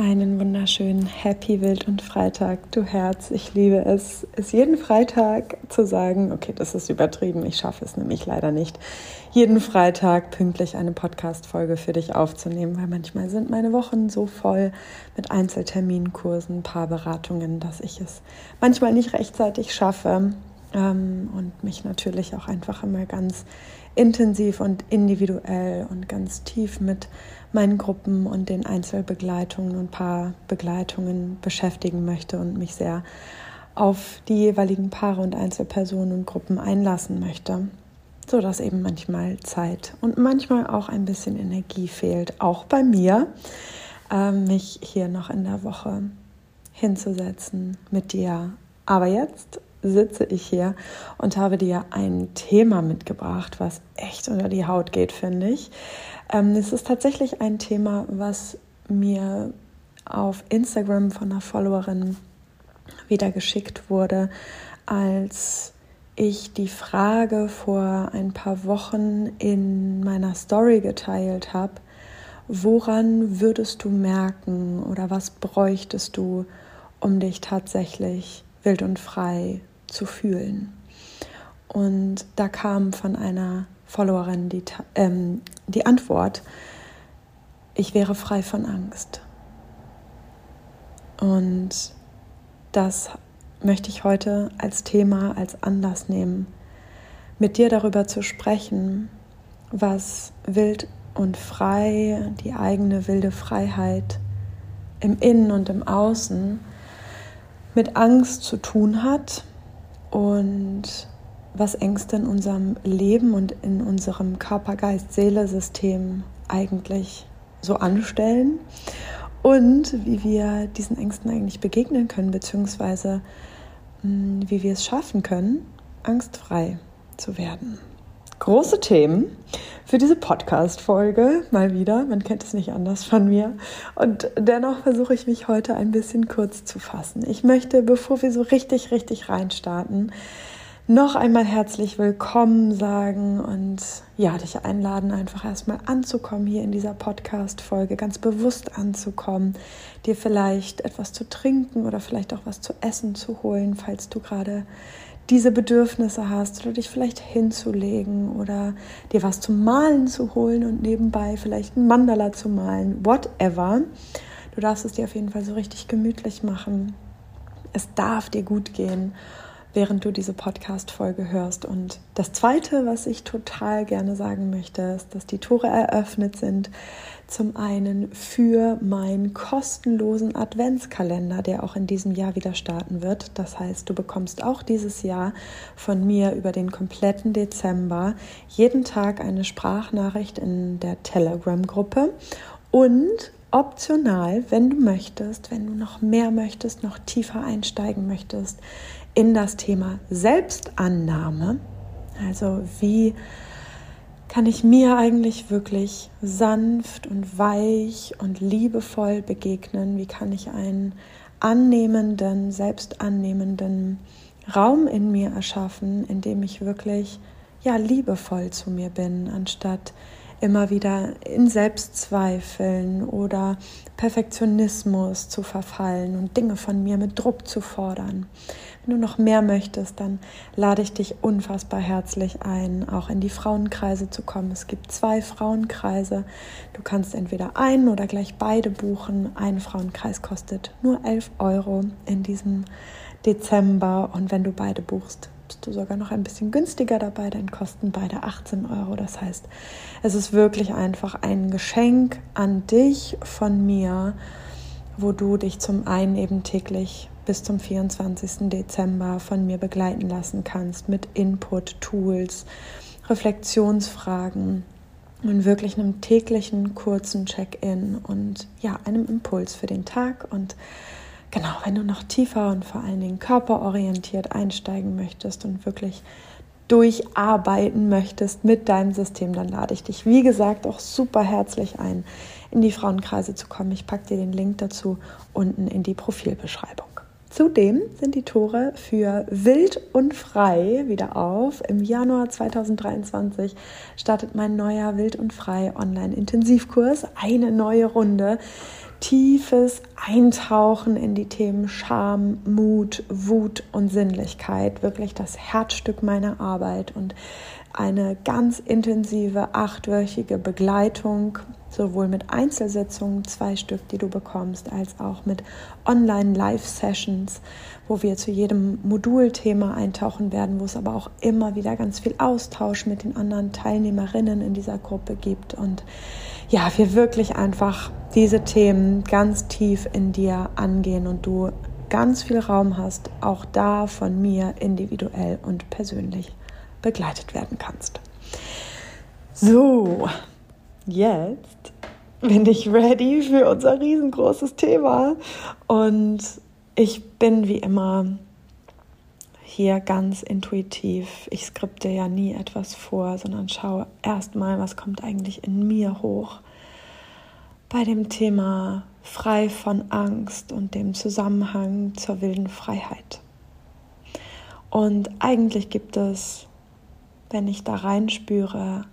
Einen wunderschönen Happy Wild und Freitag, du Herz. Ich liebe es, es jeden Freitag zu sagen. Okay, das ist übertrieben. Ich schaffe es nämlich leider nicht, jeden Freitag pünktlich eine Podcast-Folge für dich aufzunehmen, weil manchmal sind meine Wochen so voll mit Einzelterminkursen, Paarberatungen, dass ich es manchmal nicht rechtzeitig schaffe ähm, und mich natürlich auch einfach immer ganz intensiv und individuell und ganz tief mit meinen Gruppen und den Einzelbegleitungen und Paarbegleitungen beschäftigen möchte und mich sehr auf die jeweiligen Paare und Einzelpersonen und Gruppen einlassen möchte, so dass eben manchmal Zeit und manchmal auch ein bisschen Energie fehlt, auch bei mir, äh, mich hier noch in der Woche hinzusetzen mit dir. Aber jetzt sitze ich hier und habe dir ein Thema mitgebracht, was echt unter die Haut geht, finde ich. Ähm, es ist tatsächlich ein Thema, was mir auf Instagram von einer Followerin wieder geschickt wurde, als ich die Frage vor ein paar Wochen in meiner Story geteilt habe, woran würdest du merken oder was bräuchtest du, um dich tatsächlich wild und frei zu fühlen. Und da kam von einer Followerin die, ähm, die Antwort, ich wäre frei von Angst. Und das möchte ich heute als Thema, als Anlass nehmen, mit dir darüber zu sprechen, was wild und frei, die eigene wilde Freiheit im Innen und im Außen mit Angst zu tun hat und was Ängste in unserem Leben und in unserem Körper-Geist-Seele-System eigentlich so anstellen? Und wie wir diesen Ängsten eigentlich begegnen können, beziehungsweise hm, wie wir es schaffen können, angstfrei zu werden große Themen für diese Podcast-Folge. Mal wieder, man kennt es nicht anders von mir. Und dennoch versuche ich mich heute ein bisschen kurz zu fassen. Ich möchte, bevor wir so richtig, richtig reinstarten, noch einmal herzlich willkommen sagen und ja, dich einladen, einfach erstmal anzukommen hier in dieser Podcast-Folge, ganz bewusst anzukommen, dir vielleicht etwas zu trinken oder vielleicht auch was zu essen zu holen, falls du gerade diese Bedürfnisse hast oder dich vielleicht hinzulegen oder dir was zum Malen zu holen und nebenbei vielleicht ein Mandala zu malen, whatever. Du darfst es dir auf jeden Fall so richtig gemütlich machen. Es darf dir gut gehen während du diese Podcast-Folge hörst. Und das Zweite, was ich total gerne sagen möchte, ist, dass die Tore eröffnet sind. Zum einen für meinen kostenlosen Adventskalender, der auch in diesem Jahr wieder starten wird. Das heißt, du bekommst auch dieses Jahr von mir über den kompletten Dezember jeden Tag eine Sprachnachricht in der Telegram-Gruppe und optional, wenn du möchtest, wenn du noch mehr möchtest, noch tiefer einsteigen möchtest in das Thema Selbstannahme. Also wie kann ich mir eigentlich wirklich sanft und weich und liebevoll begegnen? Wie kann ich einen annehmenden, selbstannehmenden Raum in mir erschaffen, in dem ich wirklich ja liebevoll zu mir bin, anstatt immer wieder in Selbstzweifeln oder Perfektionismus zu verfallen und Dinge von mir mit Druck zu fordern. Wenn du noch mehr möchtest, dann lade ich dich unfassbar herzlich ein, auch in die Frauenkreise zu kommen. Es gibt zwei Frauenkreise. Du kannst entweder einen oder gleich beide buchen. Ein Frauenkreis kostet nur 11 Euro in diesem Dezember und wenn du beide buchst, bist du sogar noch ein bisschen günstiger dabei, dann kosten beide 18 Euro. Das heißt, es ist wirklich einfach ein Geschenk an dich von mir, wo du dich zum einen eben täglich bis zum 24. Dezember von mir begleiten lassen kannst mit Input, Tools, Reflexionsfragen und wirklich einem täglichen kurzen Check-in und ja, einem Impuls für den Tag. Und genau, wenn du noch tiefer und vor allen Dingen körperorientiert einsteigen möchtest und wirklich durcharbeiten möchtest mit deinem System, dann lade ich dich, wie gesagt, auch super herzlich ein, in die Frauenkreise zu kommen. Ich packe dir den Link dazu unten in die Profilbeschreibung. Zudem sind die Tore für Wild und Frei wieder auf. Im Januar 2023 startet mein neuer Wild und Frei Online-Intensivkurs. Eine neue Runde, tiefes Eintauchen in die Themen Scham, Mut, Wut und Sinnlichkeit. Wirklich das Herzstück meiner Arbeit und eine ganz intensive achtwöchige Begleitung, sowohl mit Einzelsitzungen, zwei Stück, die du bekommst, als auch mit Online-Live-Sessions, wo wir zu jedem Modulthema eintauchen werden, wo es aber auch immer wieder ganz viel Austausch mit den anderen Teilnehmerinnen in dieser Gruppe gibt und ja, wir wirklich einfach diese Themen ganz tief in dir angehen und du ganz viel Raum hast, auch da von mir individuell und persönlich begleitet werden kannst. So, jetzt bin ich ready für unser riesengroßes Thema und ich bin wie immer hier ganz intuitiv. Ich skripte ja nie etwas vor, sondern schaue erstmal, was kommt eigentlich in mir hoch. Bei dem Thema frei von Angst und dem Zusammenhang zur wilden Freiheit. Und eigentlich gibt es wenn ich da reinspüre,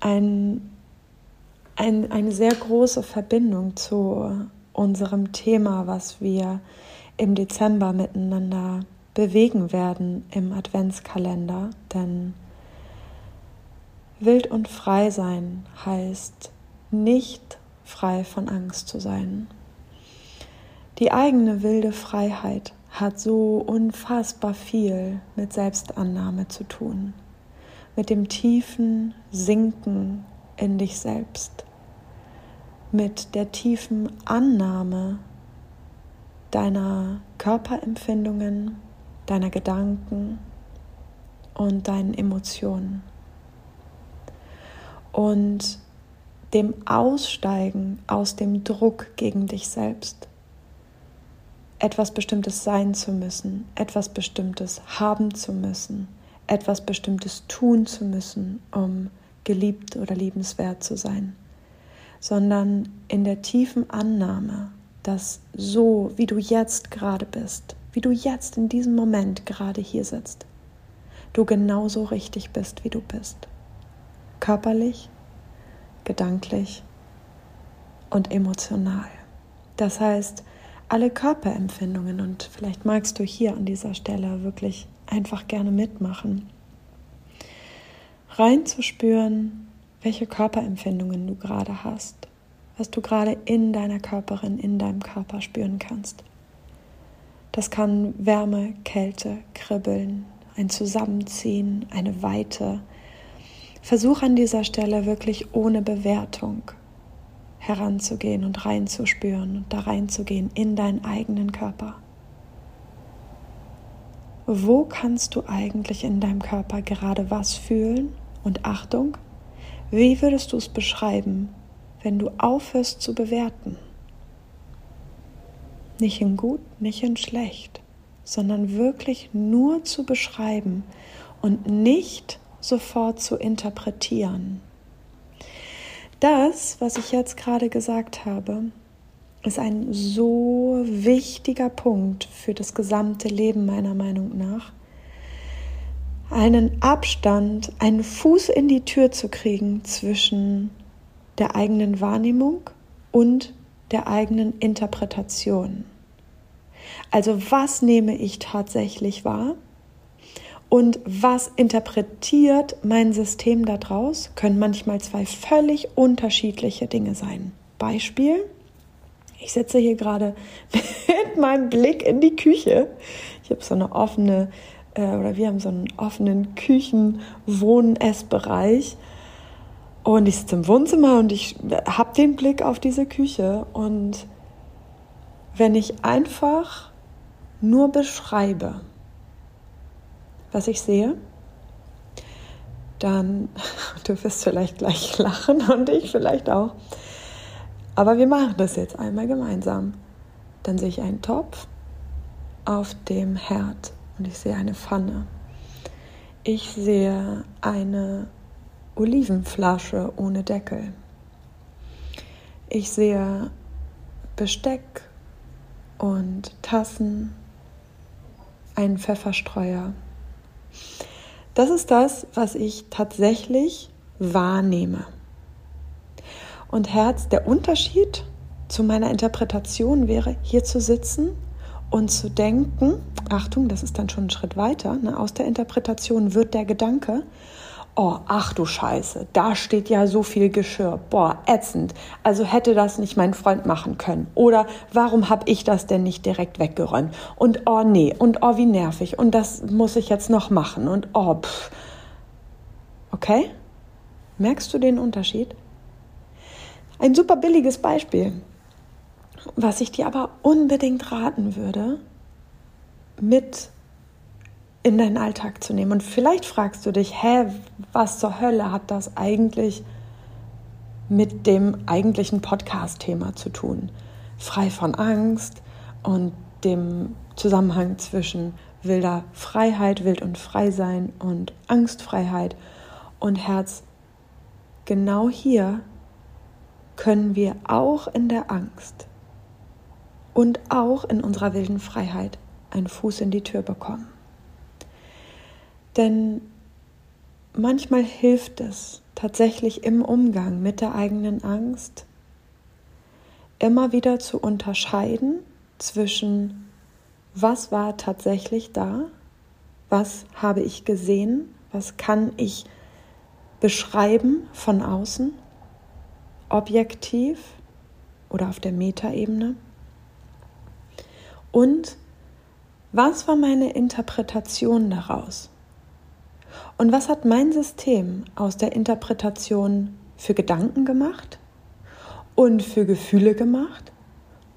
ein, ein, eine sehr große Verbindung zu unserem Thema, was wir im Dezember miteinander bewegen werden im Adventskalender. Denn wild und frei sein heißt nicht frei von Angst zu sein. Die eigene wilde Freiheit hat so unfassbar viel mit Selbstannahme zu tun, mit dem tiefen Sinken in dich selbst, mit der tiefen Annahme deiner Körperempfindungen, deiner Gedanken und deinen Emotionen. Und dem Aussteigen aus dem Druck gegen dich selbst etwas Bestimmtes sein zu müssen, etwas Bestimmtes haben zu müssen, etwas Bestimmtes tun zu müssen, um geliebt oder liebenswert zu sein, sondern in der tiefen Annahme, dass so, wie du jetzt gerade bist, wie du jetzt in diesem Moment gerade hier sitzt, du genauso richtig bist, wie du bist. Körperlich, gedanklich und emotional. Das heißt, alle Körperempfindungen und vielleicht magst du hier an dieser Stelle wirklich einfach gerne mitmachen. Reinzuspüren, welche Körperempfindungen du gerade hast, was du gerade in deiner Körperin, in deinem Körper spüren kannst. Das kann Wärme, Kälte, Kribbeln, ein Zusammenziehen, eine Weite. Versuch an dieser Stelle wirklich ohne Bewertung heranzugehen und reinzuspüren und da reinzugehen in deinen eigenen Körper. Wo kannst du eigentlich in deinem Körper gerade was fühlen? Und Achtung, wie würdest du es beschreiben, wenn du aufhörst zu bewerten? Nicht in gut, nicht in schlecht, sondern wirklich nur zu beschreiben und nicht sofort zu interpretieren. Das, was ich jetzt gerade gesagt habe, ist ein so wichtiger Punkt für das gesamte Leben meiner Meinung nach. Einen Abstand, einen Fuß in die Tür zu kriegen zwischen der eigenen Wahrnehmung und der eigenen Interpretation. Also was nehme ich tatsächlich wahr und was interpretiert mein System daraus, können manchmal zwei völlig unterschiedliche Dinge sein. Beispiel, ich sitze hier gerade mit meinem Blick in die Küche. Ich habe so eine offene, äh, oder wir haben so einen offenen Küchen-Wohn-Essbereich. Und ich sitze im Wohnzimmer und ich habe den Blick auf diese Küche. Und wenn ich einfach nur beschreibe, was ich sehe, dann, du wirst vielleicht gleich lachen und ich vielleicht auch. Aber wir machen das jetzt einmal gemeinsam. Dann sehe ich einen Topf auf dem Herd und ich sehe eine Pfanne. Ich sehe eine Olivenflasche ohne Deckel. Ich sehe Besteck und Tassen, einen Pfefferstreuer das ist das, was ich tatsächlich wahrnehme. Und Herz, der Unterschied zu meiner Interpretation wäre, hier zu sitzen und zu denken, Achtung, das ist dann schon ein Schritt weiter, ne, aus der Interpretation wird der Gedanke, oh, ach du Scheiße, da steht ja so viel Geschirr, boah, ätzend, also hätte das nicht mein Freund machen können oder warum habe ich das denn nicht direkt weggeräumt und oh nee und oh wie nervig und das muss ich jetzt noch machen und oh, pff. okay, merkst du den Unterschied? Ein super billiges Beispiel. Was ich dir aber unbedingt raten würde, mit in deinen Alltag zu nehmen. Und vielleicht fragst du dich, hä, was zur Hölle hat das eigentlich mit dem eigentlichen Podcast-Thema zu tun? Frei von Angst und dem Zusammenhang zwischen wilder Freiheit, wild und frei sein und Angstfreiheit und Herz. Genau hier können wir auch in der Angst und auch in unserer wilden Freiheit einen Fuß in die Tür bekommen. Denn manchmal hilft es tatsächlich im Umgang mit der eigenen Angst, immer wieder zu unterscheiden zwischen, was war tatsächlich da, was habe ich gesehen, was kann ich beschreiben von außen, objektiv oder auf der Metaebene und was war meine Interpretation daraus? Und was hat mein System aus der Interpretation für Gedanken gemacht und für Gefühle gemacht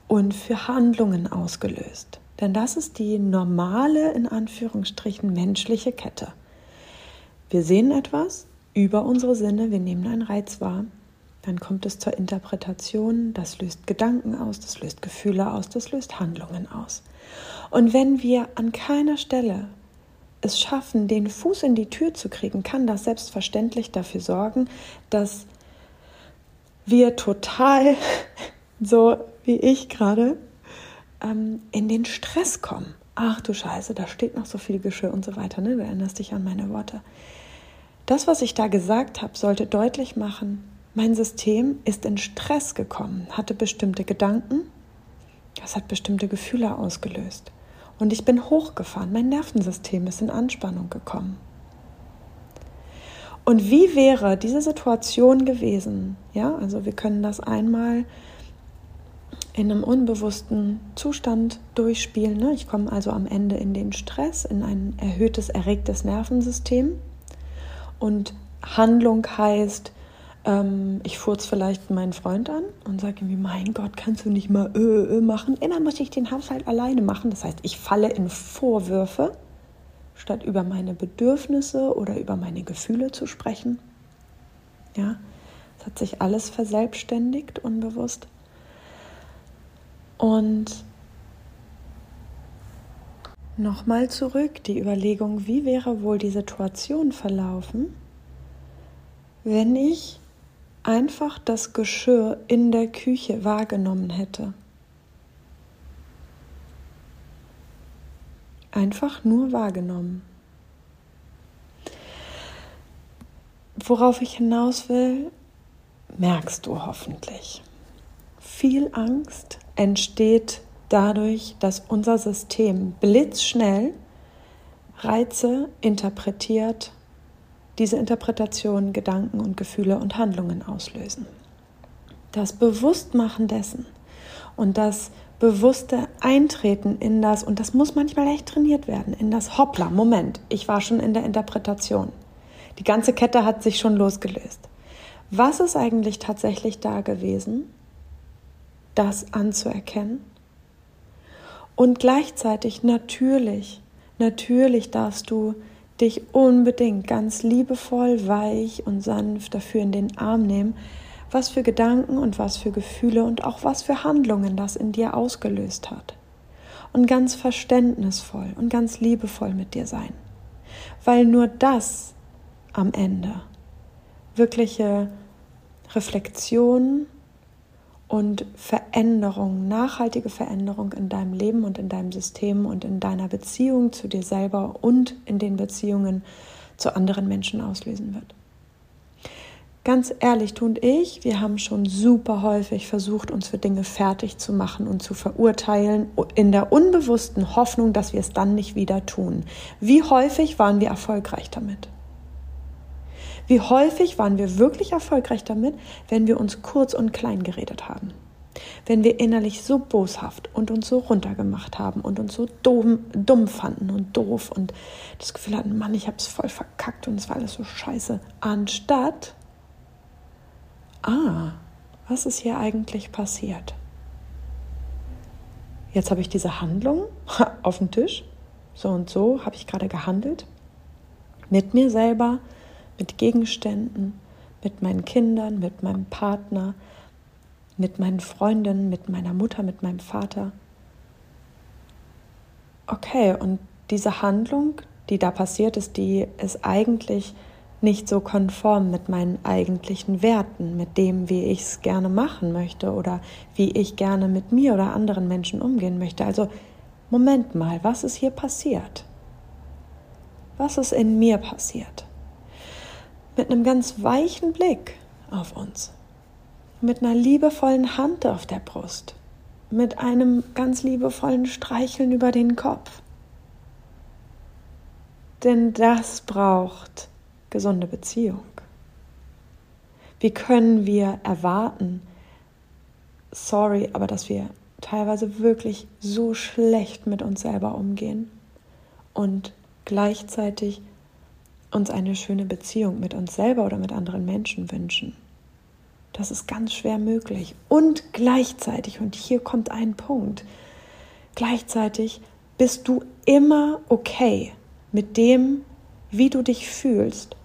und für Handlungen ausgelöst? Denn das ist die normale, in Anführungsstrichen, menschliche Kette. Wir sehen etwas über unsere Sinne, wir nehmen einen Reiz wahr, dann kommt es zur Interpretation, das löst Gedanken aus, das löst Gefühle aus, das löst Handlungen aus. Und wenn wir an keiner Stelle es schaffen, den Fuß in die Tür zu kriegen, kann das selbstverständlich dafür sorgen, dass wir total, so wie ich gerade, ähm, in den Stress kommen. Ach du Scheiße, da steht noch so viel Geschirr und so weiter. Ne? Du erinnerst dich an meine Worte. Das, was ich da gesagt habe, sollte deutlich machen, mein System ist in Stress gekommen, hatte bestimmte Gedanken, das hat bestimmte Gefühle ausgelöst. Und ich bin hochgefahren, mein Nervensystem ist in Anspannung gekommen. Und wie wäre diese Situation gewesen? Ja, also wir können das einmal in einem unbewussten Zustand durchspielen. Ne? Ich komme also am Ende in den Stress, in ein erhöhtes, erregtes Nervensystem. Und Handlung heißt, ähm, ich furze vielleicht meinen Freund an und sage ihm, mein Gott, kannst du nicht mal äh, äh machen? Immer muss ich den Haushalt alleine machen. Das heißt, ich falle in Vorwürfe, statt über meine Bedürfnisse oder über meine Gefühle zu sprechen. Ja, es hat sich alles verselbstständigt, unbewusst. Und nochmal zurück, die Überlegung, wie wäre wohl die Situation verlaufen, wenn ich einfach das Geschirr in der Küche wahrgenommen hätte. Einfach nur wahrgenommen. Worauf ich hinaus will, merkst du hoffentlich. Viel Angst entsteht dadurch, dass unser System blitzschnell Reize interpretiert diese Interpretationen Gedanken und Gefühle und Handlungen auslösen. Das Bewusstmachen dessen und das bewusste Eintreten in das, und das muss manchmal echt trainiert werden, in das Hoppla, Moment, ich war schon in der Interpretation. Die ganze Kette hat sich schon losgelöst. Was ist eigentlich tatsächlich da gewesen? Das anzuerkennen. Und gleichzeitig natürlich, natürlich darfst du dich unbedingt ganz liebevoll, weich und sanft dafür in den Arm nehmen, was für Gedanken und was für Gefühle und auch was für Handlungen das in dir ausgelöst hat. Und ganz verständnisvoll und ganz liebevoll mit dir sein. Weil nur das am Ende wirkliche Reflexion und Veränderung, nachhaltige Veränderung in deinem Leben und in deinem System und in deiner Beziehung zu dir selber und in den Beziehungen zu anderen Menschen auslösen wird. ganz ehrlich, du und ich, wir haben schon super häufig versucht, uns für Dinge fertig zu machen und zu verurteilen, in der unbewussten Hoffnung, dass wir es dann nicht wieder tun. Wie häufig waren wir erfolgreich damit? Wie häufig waren wir wirklich erfolgreich damit, wenn wir uns kurz und klein geredet haben? Wenn wir innerlich so boshaft und uns so runtergemacht haben und uns so dumm, dumm fanden und doof und das Gefühl hatten, Mann, ich habe es voll verkackt und es war alles so scheiße, anstatt ah, was ist hier eigentlich passiert? Jetzt habe ich diese Handlung auf dem Tisch, so und so habe ich gerade gehandelt, mit mir selber, mit Gegenständen, mit meinen Kindern, mit meinem Partner, mit meinen Freundinnen, mit meiner Mutter, mit meinem Vater. Okay, und diese Handlung, die da passiert ist, die ist eigentlich nicht so konform mit meinen eigentlichen Werten, mit dem, wie ich es gerne machen möchte oder wie ich gerne mit mir oder anderen Menschen umgehen möchte. Also, Moment mal, was ist hier passiert? Was ist in mir passiert? Mit einem ganz weichen Blick auf uns, mit einer liebevollen Hand auf der Brust, mit einem ganz liebevollen Streicheln über den Kopf. Denn das braucht gesunde Beziehung? Wie können wir erwarten, sorry, aber dass wir teilweise wirklich so schlecht mit uns selber umgehen und gleichzeitig uns eine schöne Beziehung mit uns selber oder mit anderen Menschen wünschen? Das ist ganz schwer möglich. Und gleichzeitig, und hier kommt ein Punkt, gleichzeitig bist du immer okay mit dem, wie du dich fühlst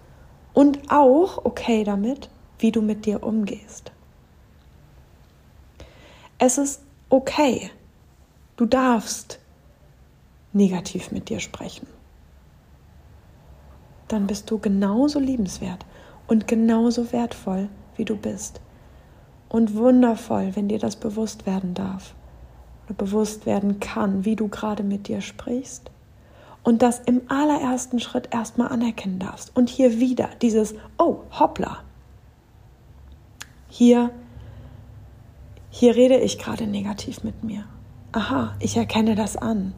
und auch okay damit, wie du mit dir umgehst. Es ist okay. Du darfst negativ mit dir sprechen. Dann bist du genauso liebenswert und genauso wertvoll, wie du bist. Und wundervoll, wenn dir das bewusst werden darf oder bewusst werden kann, wie du gerade mit dir sprichst und das im allerersten Schritt erstmal anerkennen darfst. Und hier wieder dieses, oh, hoppla. Hier, hier rede ich gerade negativ mit mir. Aha, ich erkenne das an.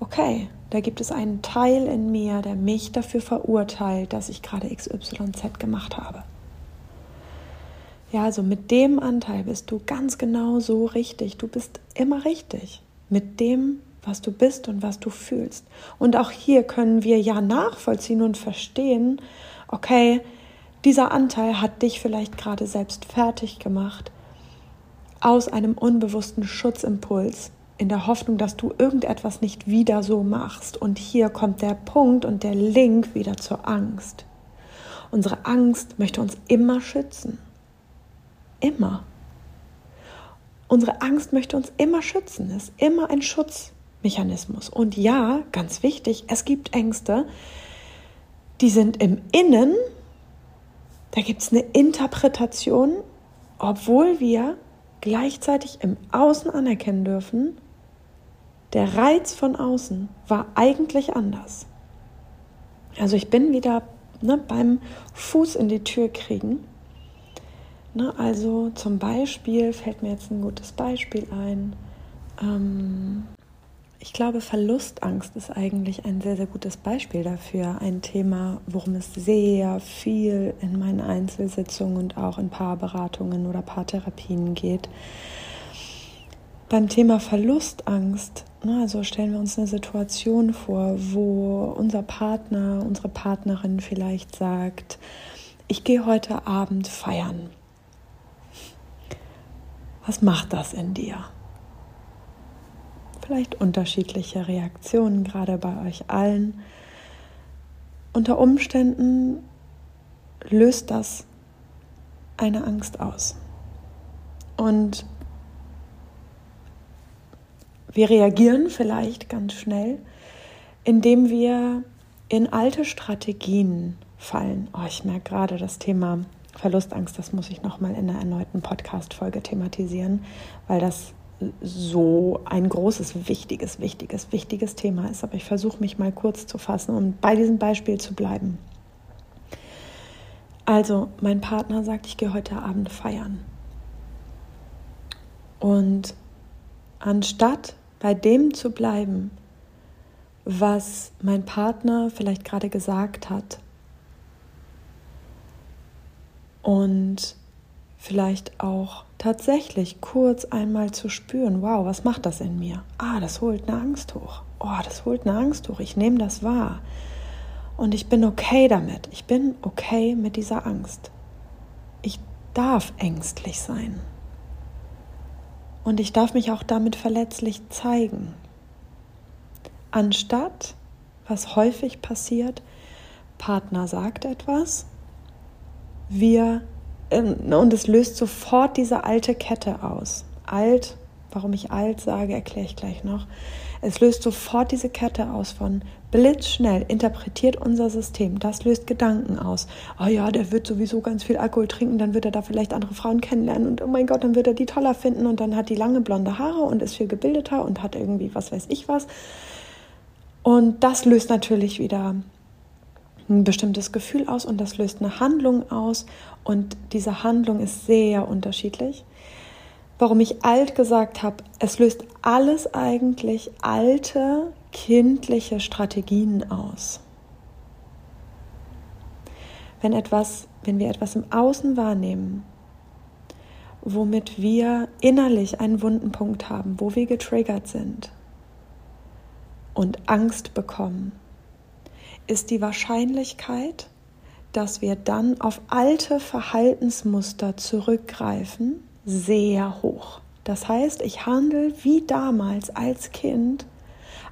Okay, da gibt es einen Teil in mir, der mich dafür verurteilt, dass ich gerade XYZ gemacht habe. Ja, also mit dem Anteil bist du ganz genau so richtig. Du bist immer richtig. Mit dem was du bist und was du fühlst. Und auch hier können wir ja nachvollziehen und verstehen, okay, dieser Anteil hat dich vielleicht gerade selbst fertig gemacht aus einem unbewussten Schutzimpuls in der Hoffnung, dass du irgendetwas nicht wieder so machst. Und hier kommt der Punkt und der Link wieder zur Angst. Unsere Angst möchte uns immer schützen. Immer. Unsere Angst möchte uns immer schützen, ist immer ein Schutz. Mechanismus. Und ja, ganz wichtig, es gibt Ängste, die sind im Innen, da gibt es eine Interpretation, obwohl wir gleichzeitig im Außen anerkennen dürfen, der Reiz von außen war eigentlich anders. Also ich bin wieder ne, beim Fuß in die Tür kriegen. Ne, also zum Beispiel fällt mir jetzt ein gutes Beispiel ein. Ähm, ich glaube, Verlustangst ist eigentlich ein sehr, sehr gutes Beispiel dafür. Ein Thema, worum es sehr viel in meinen Einzelsitzungen und auch in Paarberatungen oder Paartherapien geht. Beim Thema Verlustangst, also stellen wir uns eine Situation vor, wo unser Partner, unsere Partnerin vielleicht sagt, ich gehe heute Abend feiern. Was macht das in dir? vielleicht unterschiedliche Reaktionen, gerade bei euch allen. Unter Umständen löst das eine Angst aus. Und wir reagieren vielleicht ganz schnell, indem wir in alte Strategien fallen. Oh, ich merke gerade das Thema Verlustangst, das muss ich nochmal in einer erneuten Podcast-Folge thematisieren, weil das so ein großes, wichtiges, wichtiges, wichtiges Thema ist. Aber ich versuche mich mal kurz zu fassen, um bei diesem Beispiel zu bleiben. Also, mein Partner sagt, ich gehe heute Abend feiern. Und anstatt bei dem zu bleiben, was mein Partner vielleicht gerade gesagt hat und vielleicht auch tatsächlich kurz einmal zu spüren, wow, was macht das in mir? Ah, das holt eine Angst hoch. Oh, das holt eine Angst hoch. Ich nehme das wahr. Und ich bin okay damit. Ich bin okay mit dieser Angst. Ich darf ängstlich sein. Und ich darf mich auch damit verletzlich zeigen. Anstatt, was häufig passiert, Partner sagt etwas, wir, ähm, und es löst sofort diese alte Kette aus. Alt, warum ich alt sage, erkläre ich gleich noch. Es löst sofort diese Kette aus von blitzschnell interpretiert unser System. Das löst Gedanken aus. Oh ja, der wird sowieso ganz viel Alkohol trinken, dann wird er da vielleicht andere Frauen kennenlernen und oh mein Gott, dann wird er die toller finden und dann hat die lange blonde Haare und ist viel gebildeter und hat irgendwie was weiß ich was. Und das löst natürlich wieder ein bestimmtes Gefühl aus und das löst eine Handlung aus und diese Handlung ist sehr unterschiedlich warum ich alt gesagt habe, es löst alles eigentlich alte kindliche Strategien aus. Wenn etwas, wenn wir etwas im Außen wahrnehmen, womit wir innerlich einen wunden Punkt haben, wo wir getriggert sind und Angst bekommen, ist die Wahrscheinlichkeit, dass wir dann auf alte Verhaltensmuster zurückgreifen, sehr hoch. Das heißt, ich handle wie damals als Kind,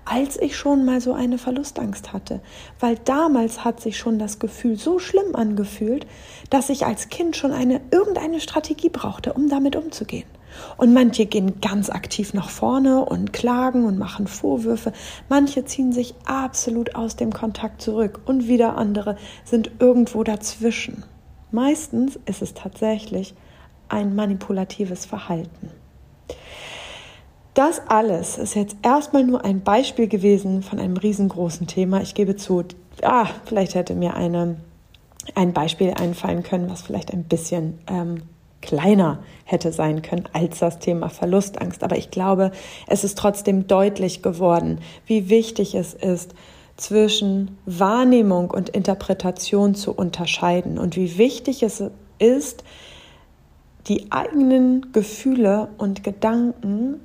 als ich schon mal so eine Verlustangst hatte. Weil damals hat sich schon das Gefühl so schlimm angefühlt, dass ich als Kind schon eine, irgendeine Strategie brauchte, um damit umzugehen. Und manche gehen ganz aktiv nach vorne und klagen und machen Vorwürfe. Manche ziehen sich absolut aus dem Kontakt zurück und wieder andere sind irgendwo dazwischen. Meistens ist es tatsächlich ein manipulatives Verhalten. Das alles ist jetzt erstmal nur ein Beispiel gewesen von einem riesengroßen Thema. Ich gebe zu, ah, vielleicht hätte mir eine, ein Beispiel einfallen können, was vielleicht ein bisschen ähm, kleiner hätte sein können als das Thema Verlustangst. Aber ich glaube, es ist trotzdem deutlich geworden, wie wichtig es ist, zwischen Wahrnehmung und Interpretation zu unterscheiden und wie wichtig es ist, die eigenen Gefühle und Gedanken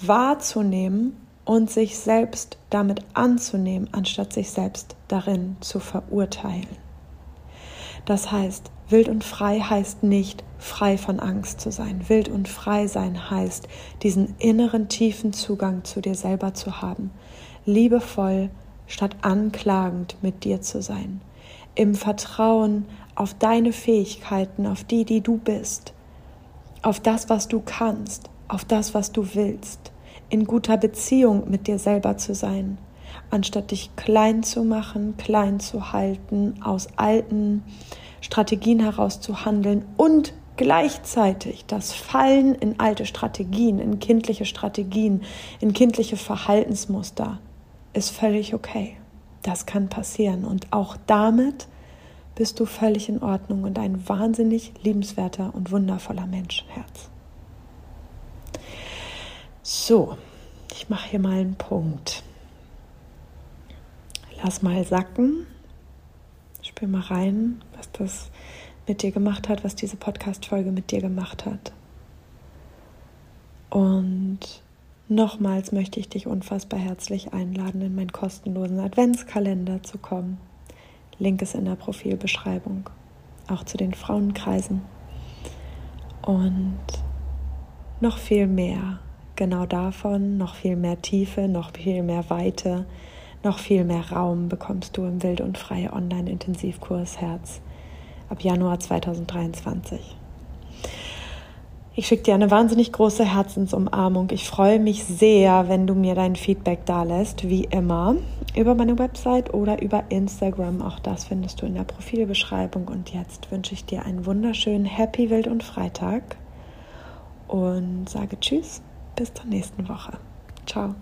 wahrzunehmen und sich selbst damit anzunehmen, anstatt sich selbst darin zu verurteilen. Das heißt, wild und frei heißt nicht frei von Angst zu sein. Wild und frei sein heißt, diesen inneren tiefen Zugang zu dir selber zu haben, liebevoll statt anklagend mit dir zu sein, im Vertrauen auf deine Fähigkeiten, auf die, die du bist, auf das, was du kannst, auf das, was du willst, in guter Beziehung mit dir selber zu sein, anstatt dich klein zu machen, klein zu halten, aus alten Strategien heraus zu handeln und gleichzeitig das Fallen in alte Strategien, in kindliche Strategien, in kindliche Verhaltensmuster ist völlig okay. Das kann passieren und auch damit bist du völlig in Ordnung und ein wahnsinnig liebenswerter und wundervoller Menschenherz. So, ich mache hier mal einen Punkt. Lass mal sacken. Spür mal rein, was das mit dir gemacht hat, was diese Podcast-Folge mit dir gemacht hat. Und nochmals möchte ich dich unfassbar herzlich einladen, in meinen kostenlosen Adventskalender zu kommen. Link ist in der Profilbeschreibung, auch zu den Frauenkreisen. Und noch viel mehr, genau davon, noch viel mehr Tiefe, noch viel mehr Weite, noch viel mehr Raum bekommst du im Wild und Freie Online-Intensivkurs Herz ab Januar 2023. Ich schicke dir eine wahnsinnig große Herzensumarmung. Ich freue mich sehr, wenn du mir dein Feedback da lässt, wie immer, über meine Website oder über Instagram. Auch das findest du in der Profilbeschreibung. Und jetzt wünsche ich dir einen wunderschönen Happy Wild und Freitag und sage Tschüss, bis zur nächsten Woche. Ciao.